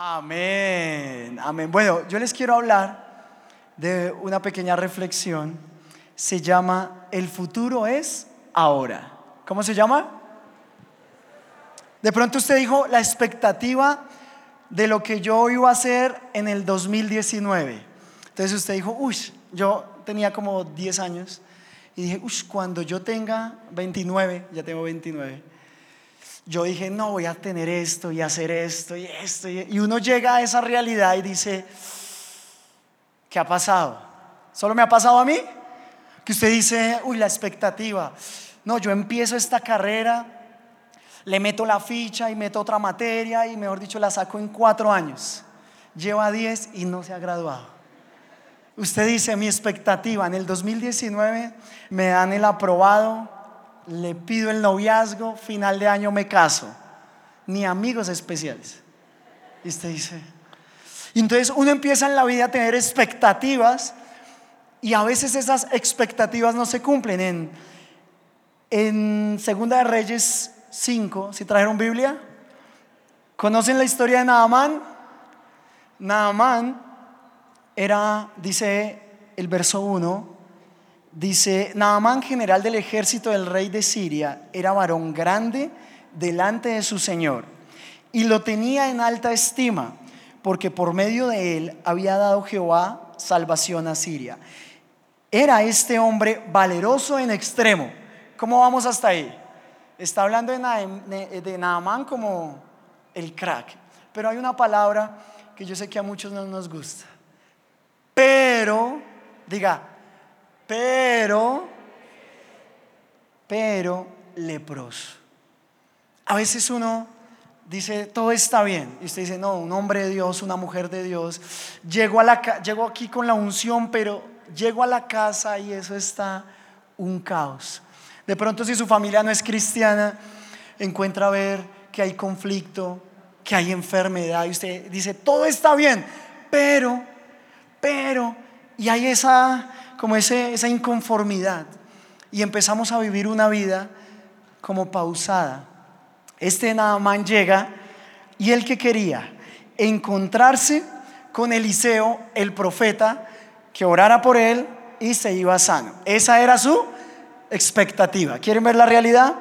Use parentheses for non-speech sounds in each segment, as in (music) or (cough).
Amén, amén. Bueno, yo les quiero hablar de una pequeña reflexión. Se llama El futuro es ahora. ¿Cómo se llama? De pronto usted dijo la expectativa de lo que yo iba a hacer en el 2019. Entonces usted dijo, uy, yo tenía como 10 años y dije, uy, cuando yo tenga 29, ya tengo 29, yo dije, no, voy a tener esto y hacer esto y esto. Y uno llega a esa realidad y dice, ¿qué ha pasado? ¿Solo me ha pasado a mí? Que usted dice, uy, la expectativa. No, yo empiezo esta carrera le meto la ficha y meto otra materia y mejor dicho la saco en cuatro años. Lleva diez y no se ha graduado. Usted dice, mi expectativa en el 2019 me dan el aprobado, le pido el noviazgo, final de año me caso, ni amigos especiales. Y usted dice, y entonces uno empieza en la vida a tener expectativas y a veces esas expectativas no se cumplen. En, en Segunda de Reyes 5, si trajeron Biblia, ¿conocen la historia de Naamán? Naamán era, dice el verso 1, dice, Naamán, general del ejército del rey de Siria, era varón grande delante de su Señor y lo tenía en alta estima, porque por medio de él había dado Jehová salvación a Siria. Era este hombre valeroso en extremo. ¿Cómo vamos hasta ahí? Está hablando de, Naamán como el crack. Pero hay una palabra que yo sé que a muchos no nos gusta. Pero, diga, pero, pero leproso. A veces uno dice, todo está bien. Y usted dice, no, un hombre de Dios, una mujer de Dios. Llego, a la, llego aquí con la unción, pero llego a la casa y eso está un caos. De pronto si su familia no es cristiana, encuentra a ver que hay conflicto, que hay enfermedad y usted dice, todo está bien, pero, pero, y hay esa, como esa inconformidad y empezamos a vivir una vida como pausada. Este Naamán llega y el que quería encontrarse con Eliseo, el profeta, que orara por él y se iba sano. Esa era su expectativa. ¿Quieren ver la realidad?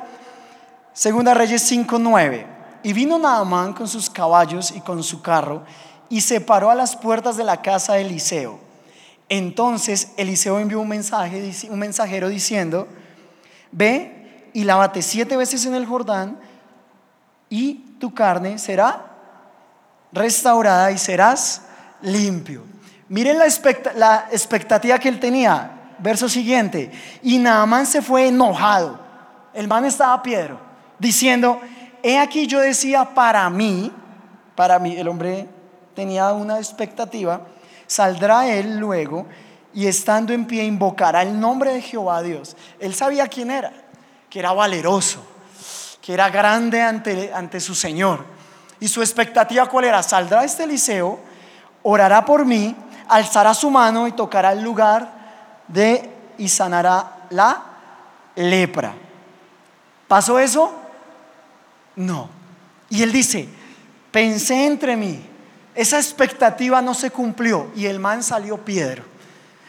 Segunda Reyes 5:9. Y vino Naamán con sus caballos y con su carro y se paró a las puertas de la casa de Eliseo. Entonces Eliseo envió un mensaje, un mensajero diciendo: Ve y lávate siete veces en el Jordán y tu carne será restaurada y serás limpio. Miren la, expectativa que él tenía verso siguiente. Y Naamán se fue enojado. El man estaba a piedro, diciendo, he aquí yo decía para mí, para mí, el hombre tenía una expectativa, saldrá él luego y estando en pie invocará el nombre de Jehová Dios. Él sabía quién era, que era valeroso, que era grande ante, ante su Señor. Y su expectativa cuál era? Saldrá este Eliseo, orará por mí, alzará su mano y tocará el lugar de y sanará la lepra. ¿Pasó eso? No. Y él dice, pensé entre mí, esa expectativa no se cumplió y el man salió piedra.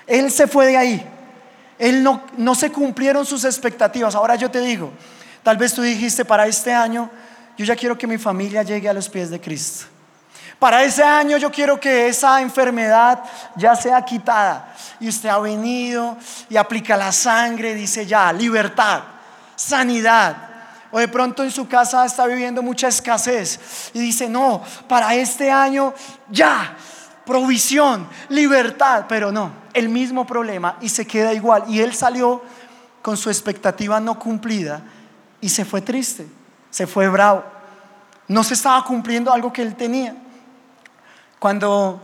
Él se fue de ahí. Él no, no se cumplieron sus expectativas. Ahora yo te digo, tal vez tú dijiste para este año, yo ya quiero que mi familia llegue a los pies de Cristo. Para ese año yo quiero que esa enfermedad ya sea quitada. Y usted ha venido y aplica la sangre, dice ya, libertad, sanidad. O de pronto en su casa está viviendo mucha escasez y dice, no, para este año ya, provisión, libertad, pero no, el mismo problema y se queda igual. Y él salió con su expectativa no cumplida y se fue triste, se fue bravo. No se estaba cumpliendo algo que él tenía. Cuando,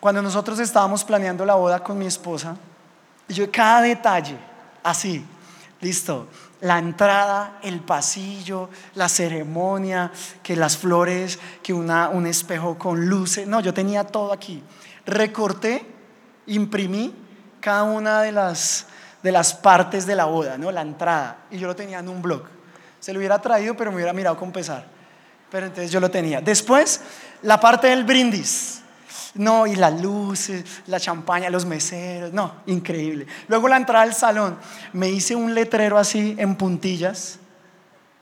cuando nosotros estábamos planeando la boda con mi esposa, yo cada detalle, así, listo, la entrada, el pasillo, la ceremonia, que las flores, que una, un espejo con luces, no, yo tenía todo aquí. Recorté, imprimí cada una de las, de las partes de la boda, ¿no? la entrada, y yo lo tenía en un blog. Se lo hubiera traído, pero me hubiera mirado con pesar. Pero entonces yo lo tenía. Después, la parte del brindis. No, y las luces, la champaña, los meseros, no, increíble. Luego la entrada al salón, me hice un letrero así en puntillas,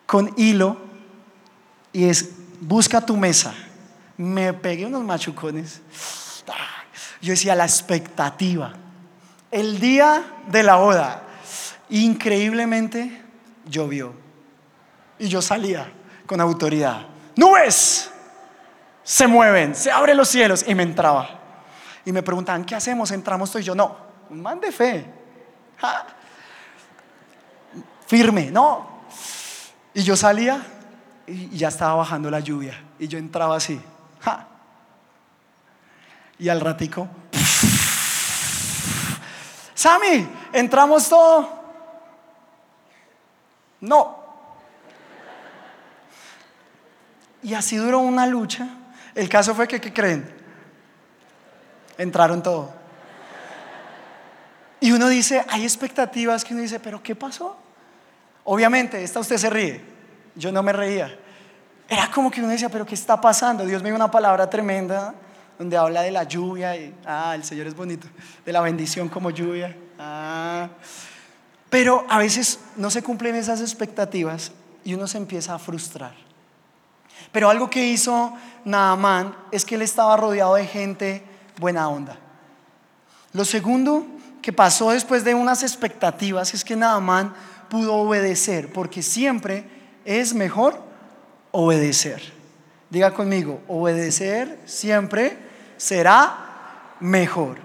con hilo, y es, busca tu mesa. Me pegué unos machucones. Yo decía, la expectativa. El día de la boda, increíblemente llovió. Y yo salía con autoridad. Nubes se mueven, se abren los cielos. Y me entraba. Y me preguntaban, ¿qué hacemos? ¿Entramos tú y yo? No, un man de fe. Firme, no. Y yo salía y ya estaba bajando la lluvia. Y yo entraba así. Y al ratico, (laughs) Sammy, entramos todo. No. Y así duró una lucha. El caso fue que, ¿qué creen? Entraron todo. Y uno dice, hay expectativas que uno dice, pero ¿qué pasó? Obviamente, esta usted se ríe. Yo no me reía. Era como que uno decía, pero ¿qué está pasando? Dios me dio una palabra tremenda donde habla de la lluvia y, ah, el Señor es bonito, de la bendición como lluvia. Ah. Pero a veces no se cumplen esas expectativas y uno se empieza a frustrar. Pero algo que hizo Naamán es que él estaba rodeado de gente buena onda. Lo segundo que pasó después de unas expectativas es que Naamán pudo obedecer, porque siempre es mejor obedecer. Diga conmigo, obedecer siempre será mejor.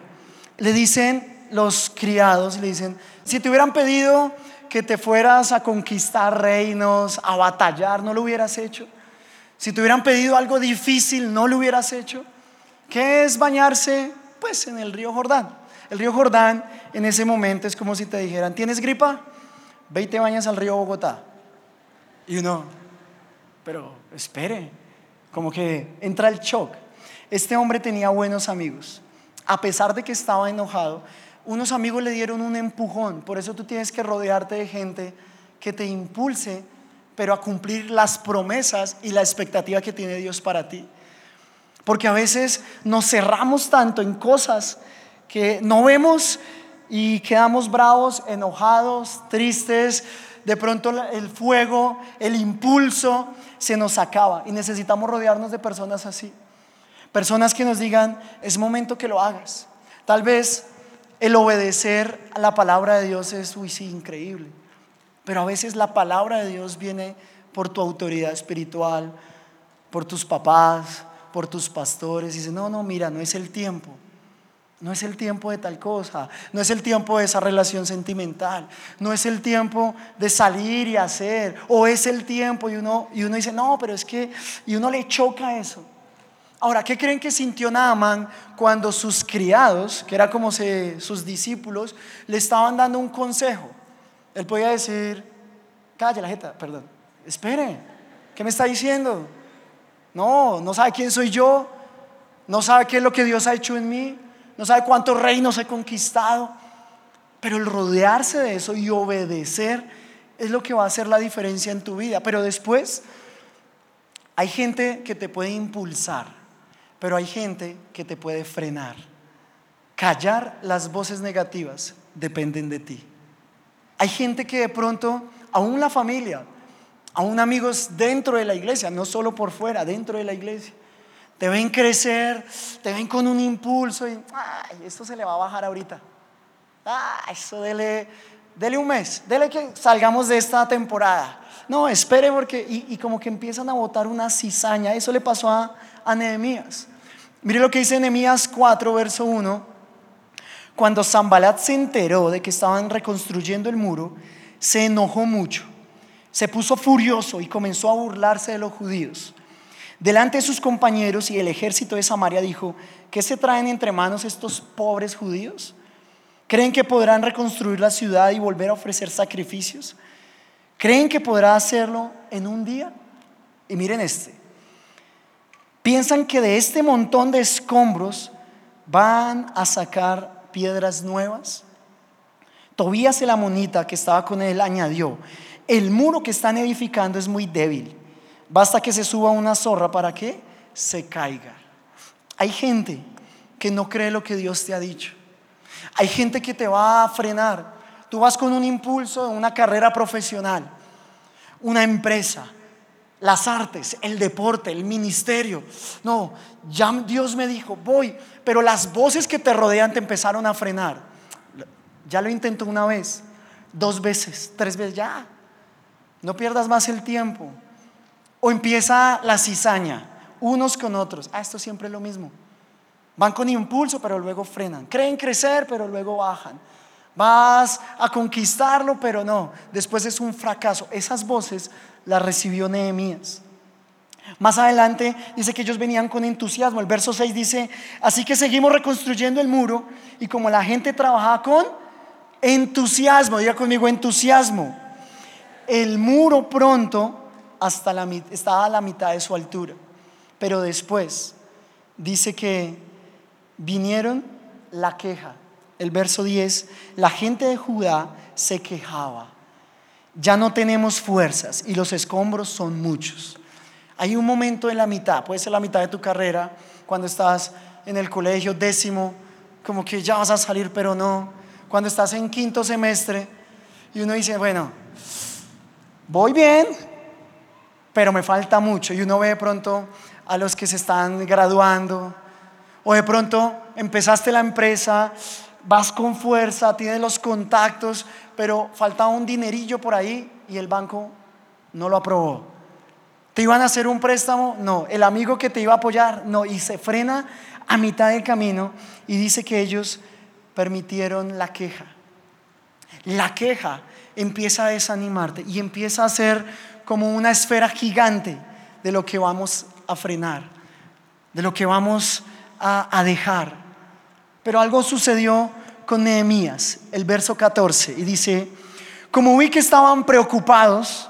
Le dicen los criados, le dicen, si te hubieran pedido que te fueras a conquistar reinos, a batallar, ¿no lo hubieras hecho? Si te hubieran pedido algo difícil, ¿no lo hubieras hecho? ¿Qué es bañarse? Pues en el río Jordán. El río Jordán en ese momento es como si te dijeran, ¿tienes gripa? Ve y te bañas al río Bogotá. Y uno, pero espere, como que entra el shock. Este hombre tenía buenos amigos. A pesar de que estaba enojado, unos amigos le dieron un empujón. Por eso tú tienes que rodearte de gente que te impulse, pero a cumplir las promesas y la expectativa que tiene Dios para ti. Porque a veces nos cerramos tanto en cosas que no vemos y quedamos bravos, enojados, tristes. De pronto el fuego, el impulso se nos acaba y necesitamos rodearnos de personas así. Personas que nos digan, es momento que lo hagas. Tal vez el obedecer a la palabra de Dios es, uy, sí, increíble. Pero a veces la palabra de Dios viene por tu autoridad espiritual, por tus papás, por tus pastores. Y dice, no, no, mira, no es el tiempo. No es el tiempo de tal cosa, no es el tiempo de esa relación sentimental, no es el tiempo de salir y hacer, o es el tiempo y uno, y uno dice, no, pero es que, y uno le choca eso. Ahora, ¿qué creen que sintió Naaman cuando sus criados, que era como sus discípulos, le estaban dando un consejo? Él podía decir, calle la jeta, perdón, espere, ¿qué me está diciendo? No, no sabe quién soy yo, no sabe qué es lo que Dios ha hecho en mí, no sabe cuántos reinos he conquistado, pero el rodearse de eso y obedecer es lo que va a hacer la diferencia en tu vida. Pero después hay gente que te puede impulsar pero hay gente que te puede frenar. Callar las voces negativas dependen de ti. Hay gente que de pronto, aún la familia, aún amigos dentro de la iglesia, no solo por fuera, dentro de la iglesia, te ven crecer, te ven con un impulso y, ay, esto se le va a bajar ahorita. Ay, eso dele, dele un mes, dele que salgamos de esta temporada. No, espere porque, y, como que empiezan a botar una cizaña. Eso le pasó a, a Nehemías. Mire lo que dice Nehemías 4, verso 1. Cuando Zambalat se enteró de que estaban reconstruyendo el muro, se enojó mucho. Se puso furioso y comenzó a burlarse de los judíos. Delante de sus compañeros y el ejército de Samaria dijo, ¿qué se traen entre manos estos pobres judíos? ¿Creen que podrán reconstruir la ciudad y volver a ofrecer sacrificios? ¿Creen que podrá hacerlo en un día? Y miren este, Piensan que de este montón de escombros van a sacar piedras nuevas. Tobías el amonita que estaba con él añadió, el muro que están edificando es muy débil. Basta que se suba una zorra para que se caiga. Hay gente que no cree lo que Dios te ha dicho. Hay gente que te va a frenar. Tú vas con un impulso de una carrera profesional, una empresa, las artes, el deporte, el ministerio. No, ya Dios me dijo, voy, pero las voces que te rodean te empezaron a frenar. Ya lo intentó una vez, dos veces, tres veces, ya. No pierdas más el tiempo. O empieza la cizaña, unos con otros. Ah, esto siempre es lo mismo. Van con impulso, pero luego frenan. Creen crecer, pero luego bajan. Vas a conquistarlo, pero no. Después es un fracaso. Esas voces las recibió Nehemías. Más adelante dice que ellos venían con entusiasmo. El verso 6 dice, así que seguimos reconstruyendo el muro y como la gente trabajaba con entusiasmo, diga conmigo entusiasmo, el muro pronto hasta la, estaba a la mitad de su altura. Pero después dice que vinieron la queja. El verso 10, la gente de Judá se quejaba. Ya no tenemos fuerzas y los escombros son muchos. Hay un momento en la mitad, puede ser la mitad de tu carrera, cuando estás en el colegio décimo, como que ya vas a salir, pero no. Cuando estás en quinto semestre y uno dice, bueno, voy bien, pero me falta mucho. Y uno ve de pronto a los que se están graduando, o de pronto empezaste la empresa, vas con fuerza, tienes los contactos, pero faltaba un dinerillo por ahí y el banco no lo aprobó. ¿Te iban a hacer un préstamo? No. ¿El amigo que te iba a apoyar? No. Y se frena a mitad del camino y dice que ellos permitieron la queja. La queja empieza a desanimarte y empieza a ser como una esfera gigante de lo que vamos a frenar, de lo que vamos a, dejar. Pero algo sucedió con Nehemías, el verso 14, y dice, como vi que estaban preocupados,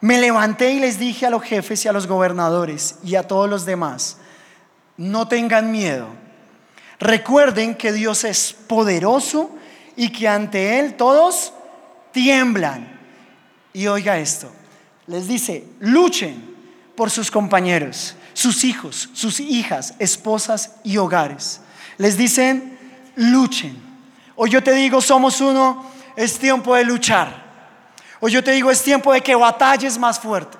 me levanté y les dije a los jefes y a los gobernadores y a todos los demás, no tengan miedo. Recuerden que Dios es poderoso y que ante Él todos tiemblan. Y oiga esto, les dice, luchen por sus compañeros, sus hijos, sus hijas, esposas y hogares. Les dicen, luchen. O yo te digo, somos uno, es tiempo de luchar. O yo te digo, es tiempo de que batalles más fuerte.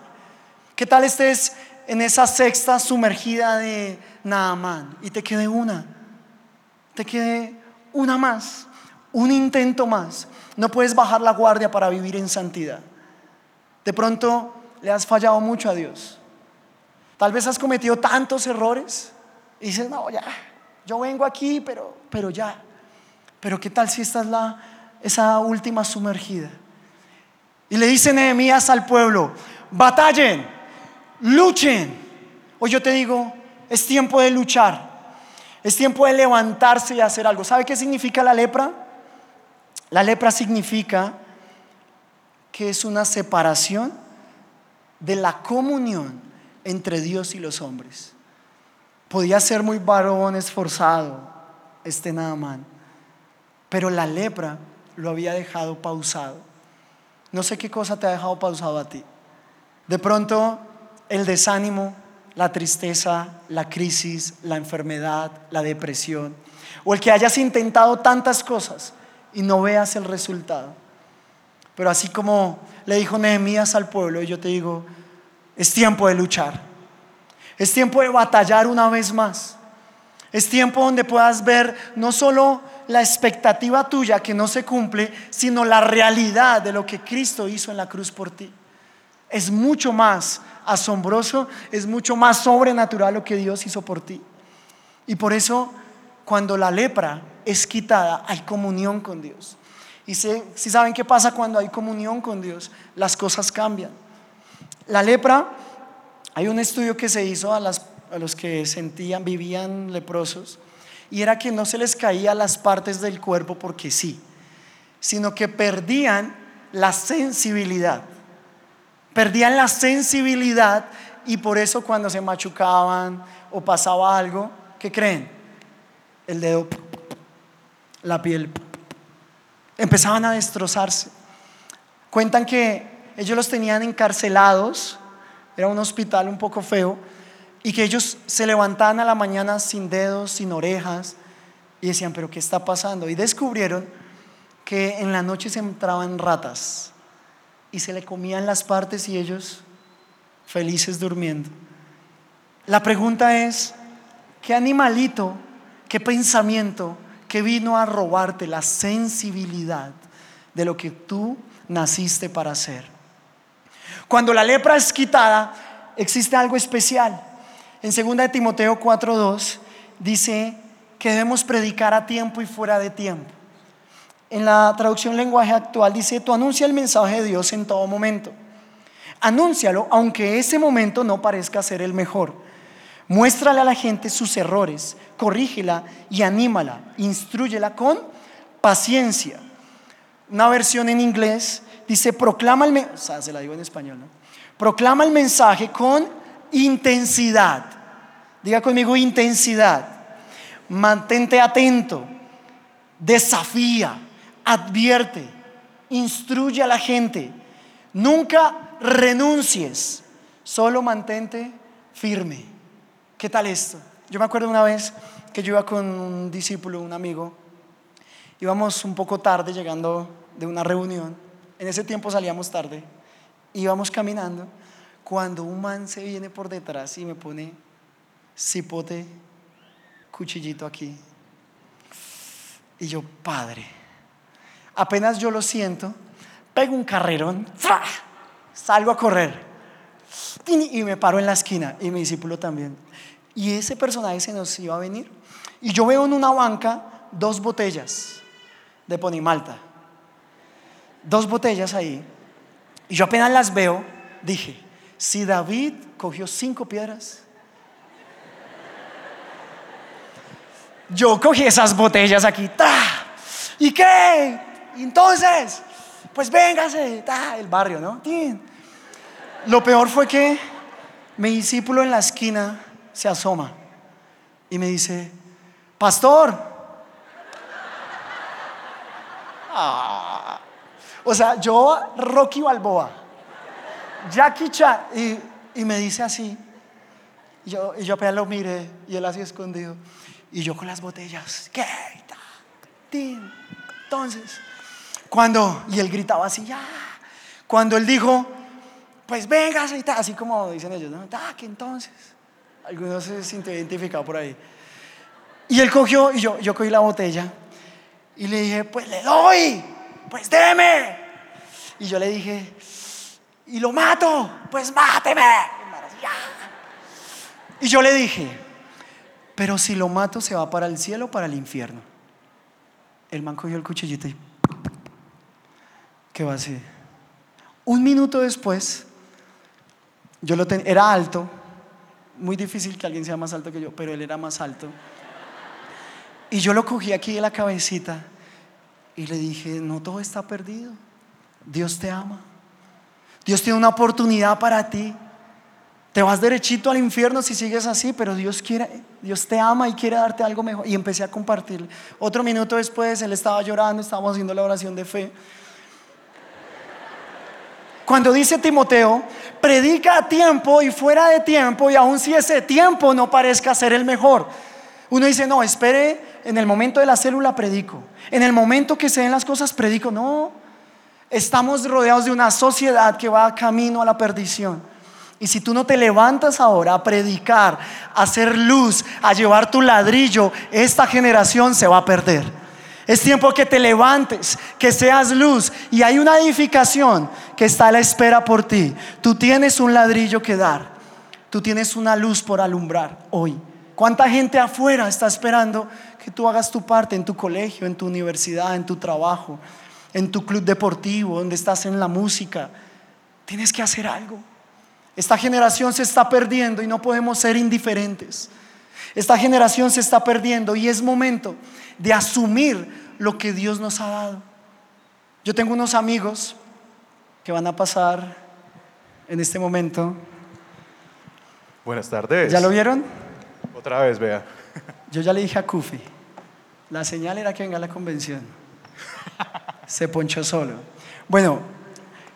¿Qué tal estés en esa sexta sumergida de Naamán y te quede una? Te quede una más, un intento más. No puedes bajar la guardia para vivir en santidad. De pronto le has fallado mucho a Dios. Tal vez has cometido tantos errores y dices, no, ya, yo vengo aquí, pero, pero ya. Pero ¿qué tal si esta es la, esa última sumergida? Y le dice Nehemías al pueblo, batallen, luchen. O yo te digo, es tiempo de luchar. Es tiempo de levantarse y hacer algo. ¿Sabe qué significa la lepra? La lepra significa que es una separación de la comunión entre Dios y los hombres. Podía ser muy varón esforzado este Naamán, pero la lepra lo había dejado pausado. No sé qué cosa te ha dejado pausado a ti. De pronto el desánimo, la tristeza, la crisis, la enfermedad, la depresión, o el que hayas intentado tantas cosas y no veas el resultado. Pero así como le dijo Nehemías al pueblo, yo te digo, es tiempo de luchar. Es tiempo de batallar una vez más. Es tiempo donde puedas ver no solo la expectativa tuya que no se cumple, sino la realidad de lo que Cristo hizo en la cruz por ti. Es mucho más asombroso, es mucho más sobrenatural lo que Dios hizo por ti. Y por eso, cuando la lepra es quitada, hay comunión con Dios. Y si, si saben qué pasa cuando hay comunión con Dios, las cosas cambian. La lepra, hay un estudio que se hizo a, los que sentían, vivían leprosos, y era que no se les caía las partes del cuerpo porque sí, sino que perdían la sensibilidad. Perdían la sensibilidad y por eso cuando se machucaban o pasaba algo, ¿qué creen? El dedo, la piel, empezaban a destrozarse. Cuentan que ellos los tenían encarcelados era un hospital un poco feo, y que ellos se levantaban a la mañana sin dedos, sin orejas, y decían, pero ¿qué está pasando? Y descubrieron que en la noche se entraban ratas y se le comían las partes y ellos felices durmiendo. La pregunta es, ¿qué animalito, qué pensamiento que vino a robarte la sensibilidad de lo que tú naciste para hacer? Cuando la lepra es quitada, existe algo especial. En 2 de Timoteo 4:2 dice que debemos predicar a tiempo y fuera de tiempo. En la traducción lenguaje actual dice, tú anuncia el mensaje de Dios en todo momento. Anúncialo, aunque ese momento no parezca ser el mejor. Muéstrale a la gente sus errores, corrígela y anímala, instruyela con paciencia. Una versión en inglés dice, proclama el mensaje, se la digo en español. Proclama el mensaje con intensidad. Diga conmigo intensidad. Mantente atento. Desafía, advierte, instruye a la gente. Nunca renuncies, solo mantente firme. ¿Qué tal esto? Yo me acuerdo una vez que yo iba con un discípulo, un amigo, íbamos un poco tarde llegando de una reunión, en ese tiempo salíamos tarde, íbamos caminando, cuando un man se viene por detrás y me pone cipote, cuchillito aquí, y yo, padre, apenas yo lo siento, pego un carrerón, salgo a correr y me paro en la esquina y mi discípulo también. Y ese personaje se nos iba a venir. Y yo veo en una banca dos botellas de Ponimalta. Dos botellas ahí. Y yo apenas las veo, dije, si David cogió cinco piedras, yo cogí esas botellas aquí. ¿Y qué? entonces, pues véngase, el barrio, ¿no? Lo peor fue que mi discípulo en la esquina se asoma y me dice, pastor. Ah. O sea, yo, Rocky Balboa, Jackie Chan, y, me dice así. Y yo, y yo apenas lo miré y él así escondido. Y yo con las botellas, ¿qué? Entonces, cuando, y él gritaba así, ya. Cuando él dijo, pues venga, así como dicen ellos, ¿no? Ah, que entonces. Algunos se sintió identificado por ahí. Y él cogió, y yo, yo cogí la botella, y le dije, pues le doy, pues déme. Y yo le dije, y lo mato, pues máteme. Y yo le dije, pero si lo mato, ¿se va para el cielo o para el infierno? El man cogió el cuchillito y ¿qué va a hacer? Un minuto después, yo lo tenía, era alto, muy difícil que alguien sea más alto que yo, pero él era más alto. Y yo lo cogí aquí de la cabecita y le dije, no todo está perdido. Dios te ama. Dios tiene una oportunidad para ti. Te vas derechito al infierno si sigues así, pero Dios quiere, Dios te ama y quiere darte algo mejor. Y empecé a compartir. Otro minuto después, él estaba llorando, estábamos haciendo la oración de fe. Cuando dice Timoteo, predica a tiempo y fuera de tiempo, y aun si ese tiempo no parezca ser el mejor. Uno dice, no, espere, en el momento de la célula predico. En el momento que se den las cosas predico. No, estamos rodeados de una sociedad que va camino a la perdición. Y si tú no te levantas ahora a predicar, a hacer luz, a llevar tu ladrillo, esta generación se va a perder. Es tiempo que te levantes, que seas luz. Y hay una edificación que está a la espera por ti. Tú tienes un ladrillo que dar. Tú tienes una luz por alumbrar hoy. ¿Cuánta gente afuera está esperando que tú hagas tu parte en tu colegio, en tu universidad, en tu trabajo, en tu club deportivo, donde estás en la música? Tienes que hacer algo. Esta generación se está perdiendo y no podemos ser indiferentes. Esta generación se está perdiendo y es momento de asumir lo que Dios nos ha dado. Yo tengo unos amigos que van a pasar en este momento. Buenas tardes. ¿Ya lo vieron? Otra vez, vea. Yo ya le dije a Kufi, la señal era que venga a la convención. (laughs) Se ponchó solo. Bueno,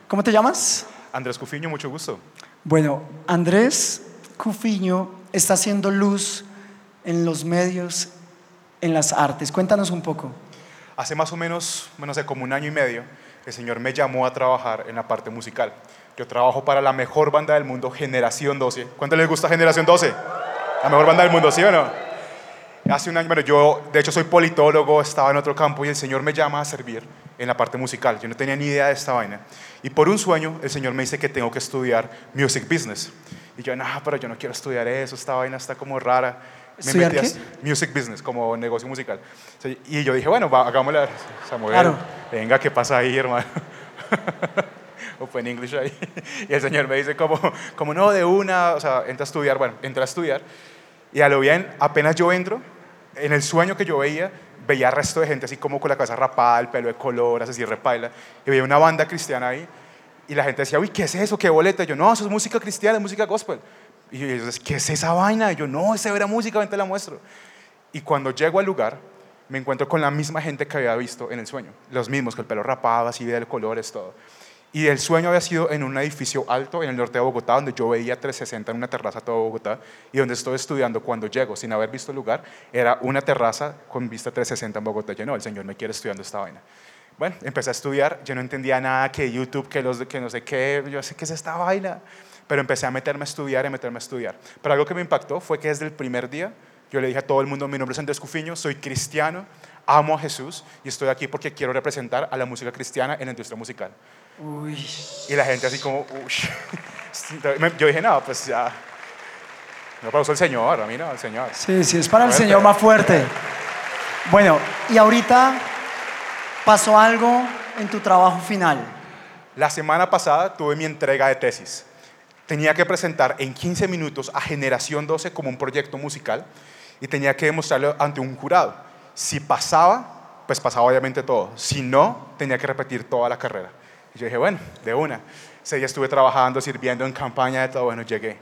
¿cómo te llamas? Andrés Cufiño, mucho gusto. Bueno, Andrés Cufiño está haciendo luz en los medios, en las artes. Cuéntanos un poco. Hace más o menos, no sé, como un año y medio, el Señor me llamó a trabajar en la parte musical. Yo trabajo para la mejor banda del mundo, Generación 12. ¿Cuánto les gusta Generación 12? La mejor banda del mundo, ¿sí o no? Hace un año, bueno, yo de hecho soy politólogo, estaba en otro campo y el Señor me llama a servir en la parte musical. Yo no tenía ni idea de esta vaina. Y por un sueño, el Señor me dice que tengo que estudiar music business. Y yo, no, pero yo no quiero estudiar eso, esta vaina está como rara. Me metí qué? music business, como negocio musical. Y yo dije, bueno, hagámosle Samuel. Claro. Venga, ¿qué pasa ahí, hermano? (laughs) o fue en inglés ahí. Y el Señor me dice, como, como no, de una, o sea, entra a estudiar. Bueno, entra a estudiar. Y a lo bien, apenas yo entro, en el sueño que yo veía, veía resto de gente así como con la cabeza rapada, el pelo de color, así repaila. Y veía una banda cristiana ahí. Y la gente decía, uy, ¿qué es eso? ¿Qué boleta? Y yo, no, eso es música cristiana, es música gospel. Y ellos, ¿qué es esa vaina? Y yo, no, esa era música, ven te la muestro. Y cuando llego al lugar, me encuentro con la misma gente que había visto en el sueño. Los mismos, con el pelo rapado, así de colores, todo. Y el sueño había sido en un edificio alto en el norte de Bogotá, donde yo veía 360 en una terraza todo Bogotá, y donde estoy estudiando cuando llego, sin haber visto el lugar, era una terraza con vista 360 en Bogotá. Yo no, el Señor me quiere estudiando esta vaina. Bueno, empecé a estudiar, yo no entendía nada, que YouTube, que, los, que no sé qué, yo sé qué es esta vaina, pero empecé a meterme a estudiar a meterme a estudiar. Pero algo que me impactó fue que desde el primer día yo le dije a todo el mundo, mi nombre es Andrés Cufiño, soy cristiano, amo a Jesús y estoy aquí porque quiero representar a la música cristiana en la industria musical. Y la gente así como, uy. (laughs) Yo dije, no, pues ya. Me aplauso el Señor, a mí no, el Señor. Sí, sí, es para el Señor más fuerte. Bueno, y ahorita pasó algo en tu trabajo final. La semana pasada tuve mi entrega de tesis. Tenía que presentar en 15 minutos a Generación 12 como un proyecto musical y tenía que demostrarlo ante un jurado. Si pasaba, pues pasaba obviamente todo. Si no, tenía que repetir toda la carrera. Y yo dije, bueno, de una. Ese día estuve trabajando, sirviendo en campaña de todo, bueno, llegué.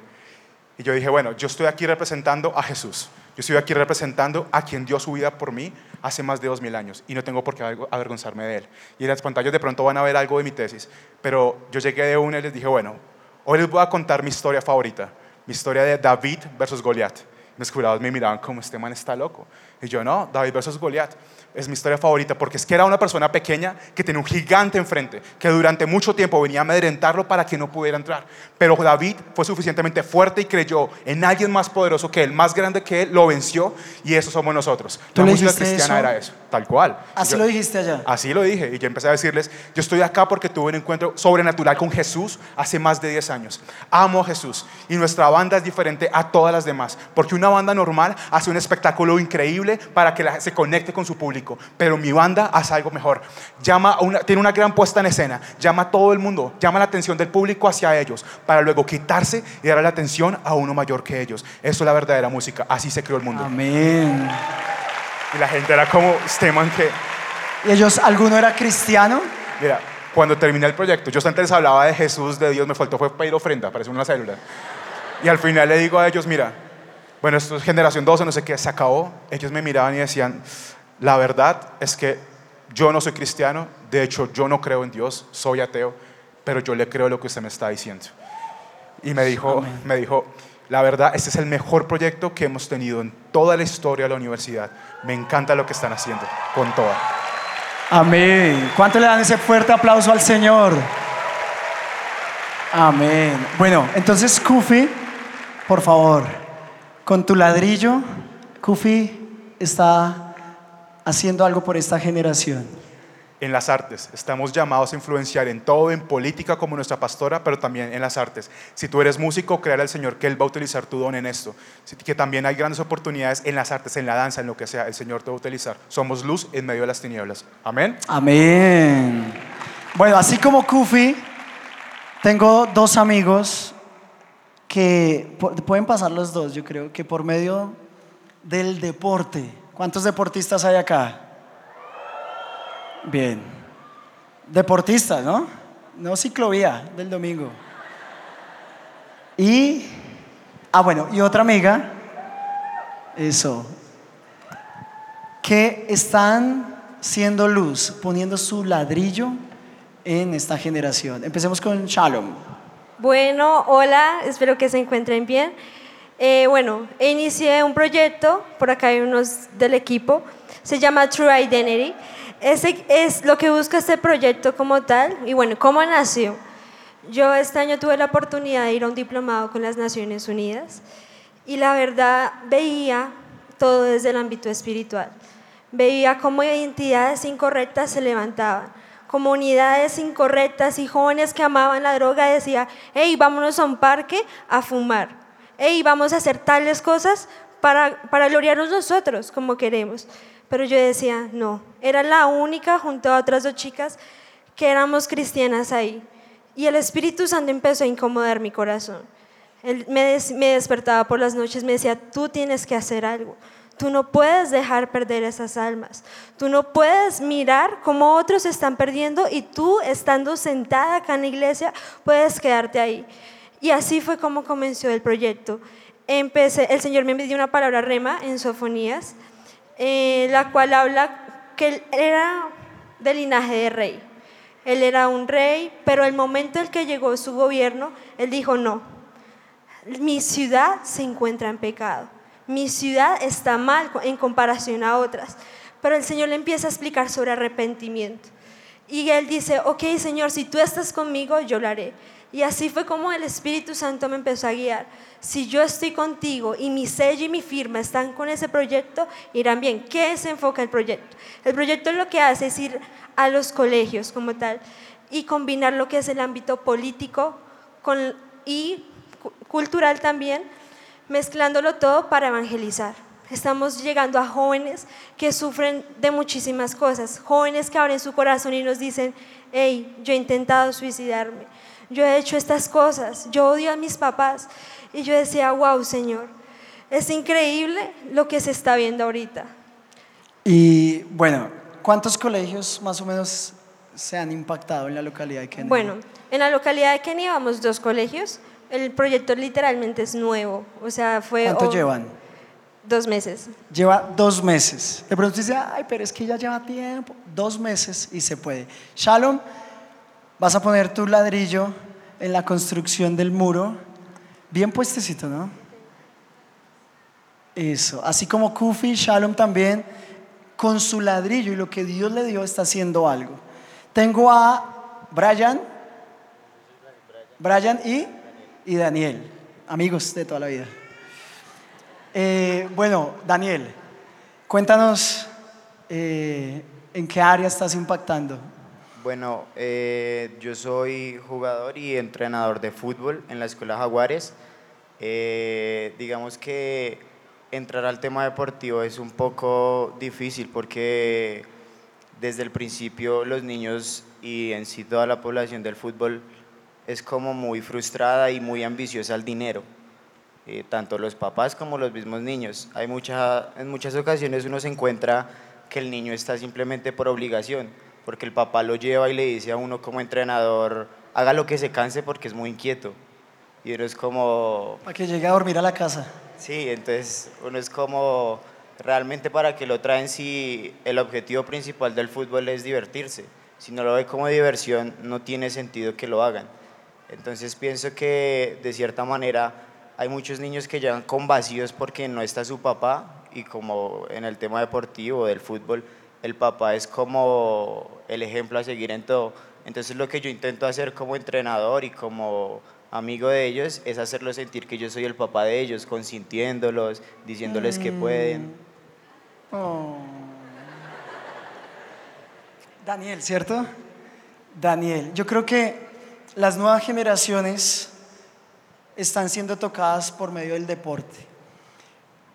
Y yo dije, bueno, yo estoy aquí representando a Jesús. Yo estoy aquí representando a quien dio su vida por mí hace más de dos mil años y no tengo por qué avergonzarme de él. Y en las pantallas de pronto van a ver algo de mi tesis, pero yo llegué de una y les dije, bueno, hoy les voy a contar mi historia favorita, mi historia de David versus Goliat. Los jurados me miraban como este man está loco. Y yo, no, David versus Goliat es mi historia favorita porque es que era una persona pequeña que tenía un gigante enfrente, que durante mucho tiempo venía a amedrentarlo para que no pudiera entrar. Pero David fue suficientemente fuerte y creyó en alguien más poderoso que él, más grande que él, lo venció y eso somos nosotros. La música cristiana era eso, tal cual. Así lo dijiste allá. Así lo dije y yo empecé a decirles, yo estoy acá porque tuve un encuentro sobrenatural con Jesús hace más de 10 años. Amo a Jesús y nuestra banda es diferente a todas las demás, porque una banda normal hace un espectáculo increíble para que se conecte con su público pero mi banda hace algo mejor. Llama tiene una gran puesta en escena, llama a todo el mundo, llama la atención del público hacia ellos, para luego quitarse y dar la atención a uno mayor que ellos. Eso es la verdadera música, así se creó el mundo. Amén. Y la gente era como, este man que... ¿Y ellos, alguno era cristiano? Mira, cuando terminé el proyecto, yo antes hablaba de Jesús, de Dios, me faltó fue pedir ofrenda, parece una célula. Y al final le digo a ellos, mira, bueno, esto es generación 12, no sé qué, se acabó. Ellos me miraban y decían, la verdad es que yo no soy cristiano, de hecho yo no creo en Dios, soy ateo, pero yo le creo lo que usted me está diciendo. Y me dijo, me dijo, la verdad, este es el mejor proyecto que hemos tenido en toda la historia de la universidad. Me encanta lo que están haciendo, con toda. Amén. ¿Cuánto le dan ese fuerte aplauso al Señor? Amén. Bueno, entonces, Kufi, por favor, con tu ladrillo, Kufi está haciendo algo por esta generación? En las artes. Estamos llamados a influenciar en todo, en política como nuestra pastora, pero también en las artes. Si tú eres músico, creer al Señor que Él va a utilizar tu don en esto. Que también hay grandes oportunidades en las artes, en la danza, en lo que sea. El Señor te va a utilizar. Somos luz en medio de las tinieblas. Amén. Amén. Bueno, así como Kufi, tengo dos amigos que pueden pasar los dos, yo creo, que por medio del deporte ¿Cuántos deportistas hay acá? Bien. Deportistas, ¿no? No ciclovía del domingo. Y, ah, bueno, y otra amiga, eso, que están siendo luz, poniendo su ladrillo en esta generación. Empecemos con Shalom. Bueno, hola, espero que se encuentren bien. Eh, bueno, inicié un proyecto, por acá hay unos del equipo, se llama True Identity. Ese es lo que busca este proyecto como tal. Y bueno, ¿cómo nació? Yo este año tuve la oportunidad de ir a un diplomado con las Naciones Unidas y la verdad veía todo desde el ámbito espiritual. Veía cómo identidades incorrectas se levantaban, comunidades incorrectas y jóvenes que amaban la droga decían, hey, vámonos a un parque a fumar, hey, vamos a hacer tales cosas para, para gloriarnos nosotros como queremos. Pero yo decía, no, era la única junto a otras dos chicas que éramos cristianas ahí. Y el Espíritu Santo empezó a incomodar mi corazón. Él me, me despertaba por las noches, me decía, tú tienes que hacer algo. Tú no puedes dejar perder esas almas. Tú no puedes mirar cómo otros están perdiendo y tú, estando sentada acá en la iglesia, puedes quedarte ahí. Y así fue como comenzó el proyecto. Empecé, el Señor me dio una palabra rema en Sofonías eh, la cual habla que él era del linaje de rey. Él era un rey, pero el momento en que llegó su gobierno, él dijo, no, mi ciudad se encuentra en pecado, mi ciudad está mal en comparación a otras. Pero el Señor le empieza a explicar sobre arrepentimiento. Y él dice, ok Señor, si tú estás conmigo, yo lo haré. Y así fue como el Espíritu Santo me empezó a guiar. Si yo estoy contigo y mi sello y mi firma están con ese proyecto, irán bien. ¿Qué se enfoca el proyecto? El proyecto lo que hace es ir a los colegios como tal y combinar lo que es el ámbito político y cultural también, mezclándolo todo para evangelizar. Estamos llegando a jóvenes que sufren de muchísimas cosas, jóvenes que abren su corazón y nos dicen, hey, yo he intentado suicidarme, yo he hecho estas cosas, yo odio a mis papás. Y yo decía, wow, Señor, es increíble lo que se está viendo ahorita. Y bueno, ¿cuántos colegios más o menos se han impactado en la localidad de Kenia? Bueno, en la localidad de Kenia vamos dos colegios. El proyecto literalmente es nuevo. O sea, fue... ¿Cuánto llevan? Dos meses. Lleva dos meses. De pronto dice, ay, pero es que ya lleva tiempo. Dos meses y se puede. Shalom, vas a poner tu ladrillo en la construcción del muro. Bien puestecito, ¿no? Eso. Así como Kufi, Shalom también, con su ladrillo y lo que Dios le dio está haciendo algo. Tengo a Brian, Brian y, y Daniel, amigos de toda la vida. Eh, bueno, Daniel, cuéntanos eh, en qué área estás impactando. Bueno, eh, yo soy jugador y entrenador de fútbol en la Escuela Jaguares. digamos que entrar al tema deportivo es un poco difícil porque desde el principio los niños y en sí toda la población del fútbol es como muy frustrada y muy ambiciosa al dinero. Eh, tanto los papás como los mismos niños. Hay mucha, en muchas ocasiones uno se encuentra que el niño está simplemente por obligación, porque el papá lo lleva y le dice a uno como entrenador, haga lo que se canse porque es muy inquieto. Y uno es como... Para que llegue a dormir a la casa. Sí, entonces uno es como, realmente para que lo traen si el objetivo principal del fútbol es divertirse. Si no lo ve como diversión, no tiene sentido que lo hagan. Entonces pienso que de cierta manera hay muchos niños que llegan con vacíos porque no está su papá y como en el tema deportivo del fútbol, el papá es como el ejemplo a seguir en todo. Entonces lo que yo intento hacer como entrenador y como amigo de ellos es hacerlos sentir que yo soy el papá de ellos, consintiéndolos, diciéndoles que pueden. Mm. Oh. Daniel, ¿cierto? Daniel, yo creo que las nuevas generaciones están siendo tocadas por medio del deporte.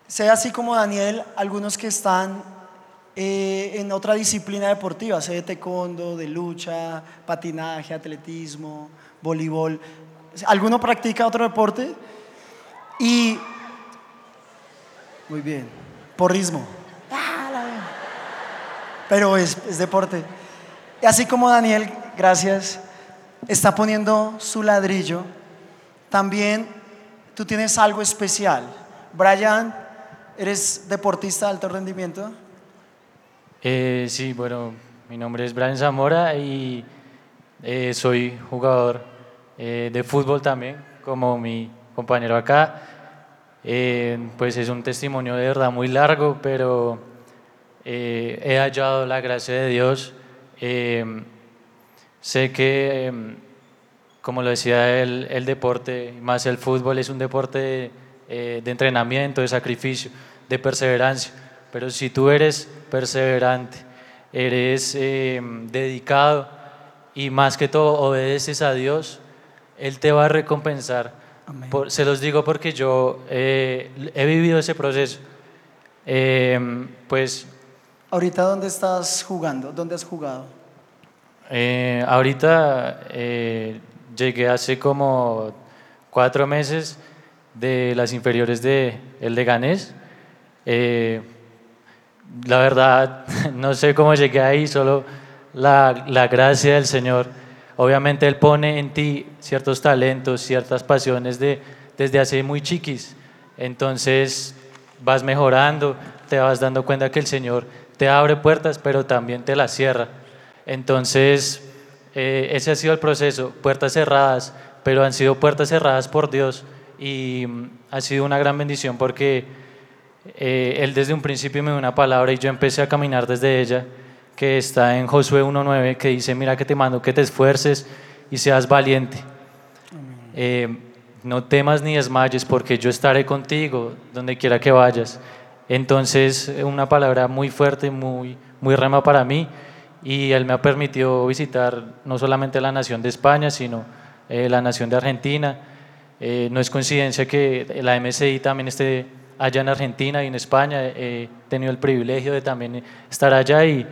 Sea así como Daniel, algunos que están eh, en otra disciplina deportiva, sea de taekwondo, de lucha, patinaje, atletismo, voleibol. ¿Alguno practica otro deporte? Y, muy bien, porrismo. Pero es, es deporte. Así como Daniel, gracias, está poniendo su ladrillo también tú tienes algo especial. Brian, ¿eres deportista de alto rendimiento? Eh, sí, bueno, mi nombre es Brian Zamora y eh, soy jugador eh, de fútbol también, como mi compañero acá. Eh, pues es un testimonio de verdad muy largo, pero he hallado la gracia de Dios. Sé que, em, como lo decía el, el deporte, más el fútbol, es un deporte eh, de entrenamiento, de sacrificio, de perseverancia. Pero si tú eres perseverante, eres em, dedicado y más que todo obedeces a Dios, Él te va a recompensar. Por- se los digo porque yo eh, he vivido ese proceso. Em, pues Ahorita, ¿dónde estás jugando? ¿Dónde has jugado? Eh, ahorita eh, llegué hace como cuatro meses de las inferiores de el. Eh, la verdad, (laughs) no sé cómo llegué ahí, solo la, la gracia del Señor. Obviamente Él pone en ti ciertos talentos, ciertas pasiones de, desde hace muy chiquis. Entonces vas mejorando, te vas dando cuenta que el Señor te abre puertas, pero también te las cierra. Entonces, eh, ese ha sido el proceso, puertas cerradas, pero han sido puertas cerradas por Dios y mm, ha sido una gran bendición porque eh, Él desde un principio me dio una palabra y yo empecé a caminar desde ella, que está en Josué 1.9, que dice, mira que te mando que te esfuerces y seas valiente. Eh, no temas ni desmayes porque yo estaré contigo donde quiera que vayas. Entonces, una palabra muy fuerte, muy, muy rema para mí y él me ha permitido visitar no solamente la nación de España, sino eh, la nación de Argentina. Eh, no es coincidencia que la MSI también esté allá en Argentina y en España. He tenido el privilegio de también estar allá y,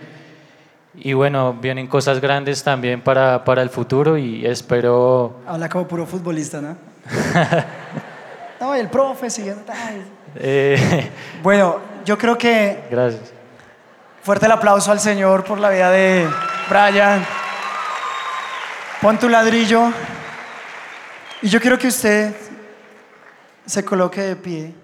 y bueno, vienen cosas grandes también para, para el futuro y espero... Habla como puro futbolista, ¿no? (laughs) no, el profe siguiendo. ay. eh, (laughs) Bueno, yo creo que gracias. Fuerte el aplauso al Señor por la vida de Brian. Pon tu ladrillo. Y yo quiero que usted se coloque de pie.